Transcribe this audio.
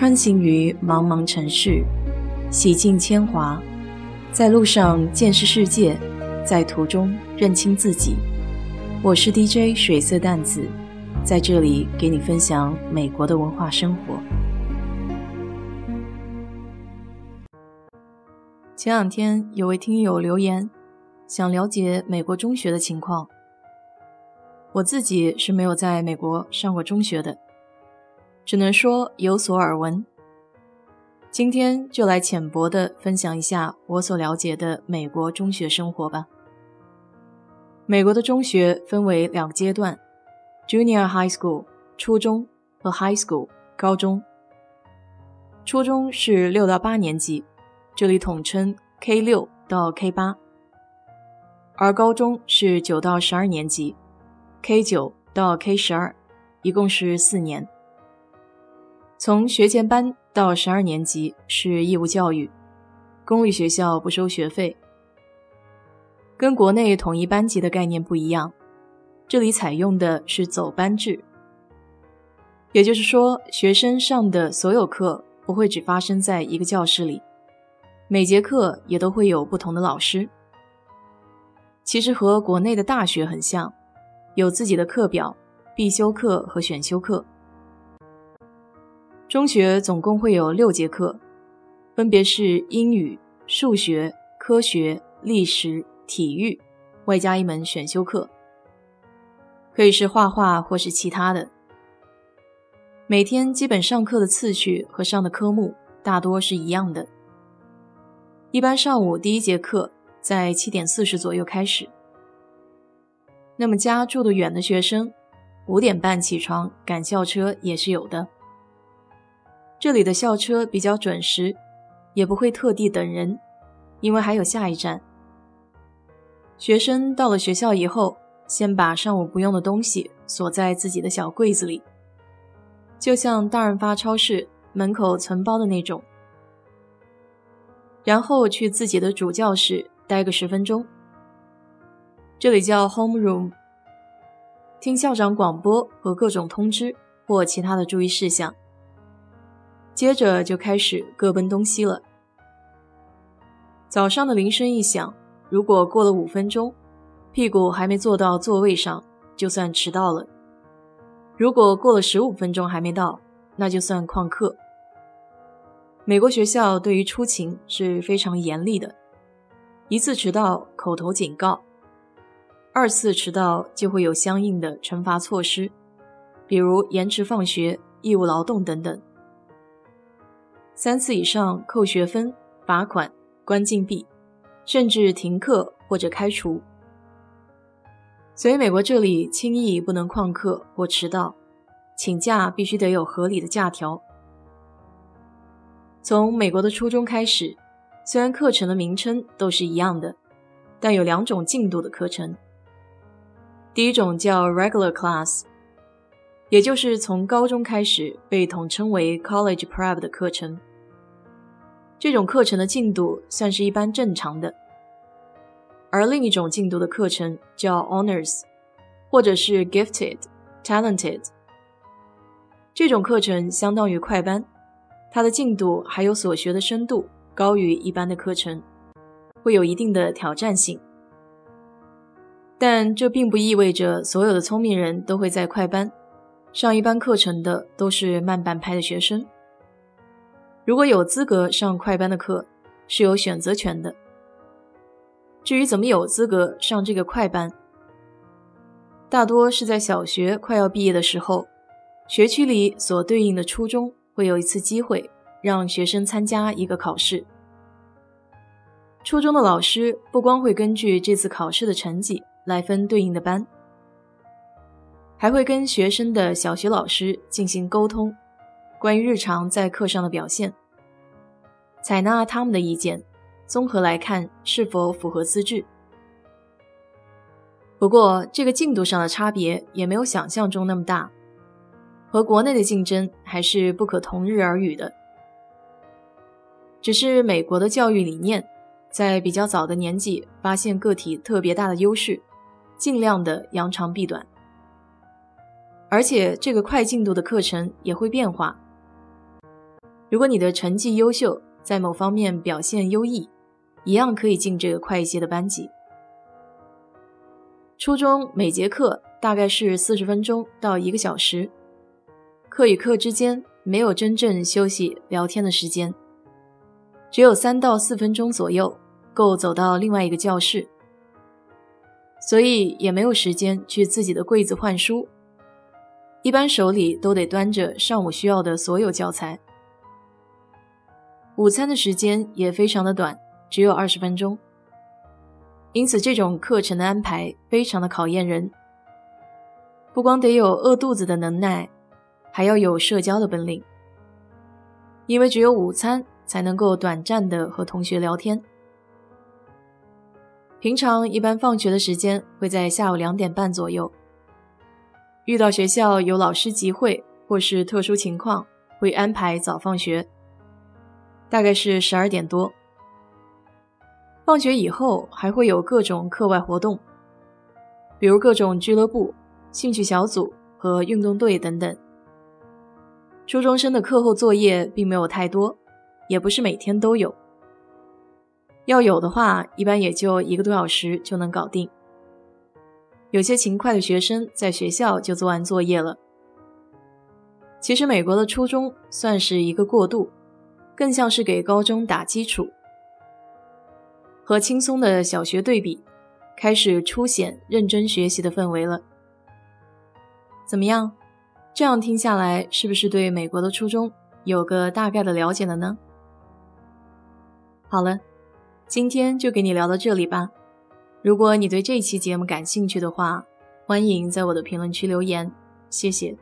穿行于茫茫城市，洗尽铅华，在路上见识世界，在途中认清自己。我是 DJ 水色淡子，在这里给你分享美国的文化生活。前两天有位听友留言，想了解美国中学的情况。我自己是没有在美国上过中学的。只能说有所耳闻。今天就来浅薄的分享一下我所了解的美国中学生活吧。美国的中学分为两个阶段：Junior High School（ 初中）和 High School（ 高中）。初中是六到八年级，这里统称 K 六到 K 八；而高中是九到十二年级，K 九到 K 十二，一共是四年。从学前班到十二年级是义务教育，公立学校不收学费。跟国内统一班级的概念不一样，这里采用的是走班制，也就是说，学生上的所有课不会只发生在一个教室里，每节课也都会有不同的老师。其实和国内的大学很像，有自己的课表、必修课和选修课。中学总共会有六节课，分别是英语、数学、科学、历史、体育，外加一门选修课，可以是画画或是其他的。每天基本上课的次序和上的科目大多是一样的。一般上午第一节课在七点四十左右开始。那么家住得远的学生，五点半起床赶校车也是有的。这里的校车比较准时，也不会特地等人，因为还有下一站。学生到了学校以后，先把上午不用的东西锁在自己的小柜子里，就像大润发超市门口存包的那种，然后去自己的主教室待个十分钟，这里叫 home room，听校长广播和各种通知或其他的注意事项。接着就开始各奔东西了。早上的铃声一响，如果过了五分钟，屁股还没坐到座位上，就算迟到了；如果过了十五分钟还没到，那就算旷课。美国学校对于出勤是非常严厉的，一次迟到口头警告，二次迟到就会有相应的惩罚措施，比如延迟放学、义务劳动等等。三次以上扣学分、罚款、关禁闭，甚至停课或者开除。所以美国这里轻易不能旷课或迟到，请假必须得有合理的假条。从美国的初中开始，虽然课程的名称都是一样的，但有两种进度的课程。第一种叫 regular class，也就是从高中开始被统称为 college prep 的课程。这种课程的进度算是一般正常的，而另一种进度的课程叫 Honors，或者是 Gifted、Talented。这种课程相当于快班，它的进度还有所学的深度高于一般的课程，会有一定的挑战性。但这并不意味着所有的聪明人都会在快班上一般课程的都是慢半拍的学生。如果有资格上快班的课，是有选择权的。至于怎么有资格上这个快班，大多是在小学快要毕业的时候，学区里所对应的初中会有一次机会让学生参加一个考试。初中的老师不光会根据这次考试的成绩来分对应的班，还会跟学生的小学老师进行沟通。关于日常在课上的表现，采纳他们的意见，综合来看是否符合资质。不过，这个进度上的差别也没有想象中那么大，和国内的竞争还是不可同日而语的。只是美国的教育理念，在比较早的年纪发现个体特别大的优势，尽量的扬长避短，而且这个快进度的课程也会变化。如果你的成绩优秀，在某方面表现优异，一样可以进这个快一些的班级。初中每节课大概是四十分钟到一个小时，课与课之间没有真正休息聊天的时间，只有三到四分钟左右够走到另外一个教室，所以也没有时间去自己的柜子换书，一般手里都得端着上午需要的所有教材。午餐的时间也非常的短，只有二十分钟。因此，这种课程的安排非常的考验人，不光得有饿肚子的能耐，还要有社交的本领。因为只有午餐才能够短暂的和同学聊天。平常一般放学的时间会在下午两点半左右。遇到学校有老师集会或是特殊情况，会安排早放学。大概是十二点多，放学以后还会有各种课外活动，比如各种俱乐部、兴趣小组和运动队等等。初中生的课后作业并没有太多，也不是每天都有。要有的话，一般也就一个多小时就能搞定。有些勤快的学生在学校就做完作业了。其实，美国的初中算是一个过渡。更像是给高中打基础，和轻松的小学对比，开始凸显认真学习的氛围了。怎么样？这样听下来，是不是对美国的初中有个大概的了解了呢？好了，今天就给你聊到这里吧。如果你对这期节目感兴趣的话，欢迎在我的评论区留言，谢谢。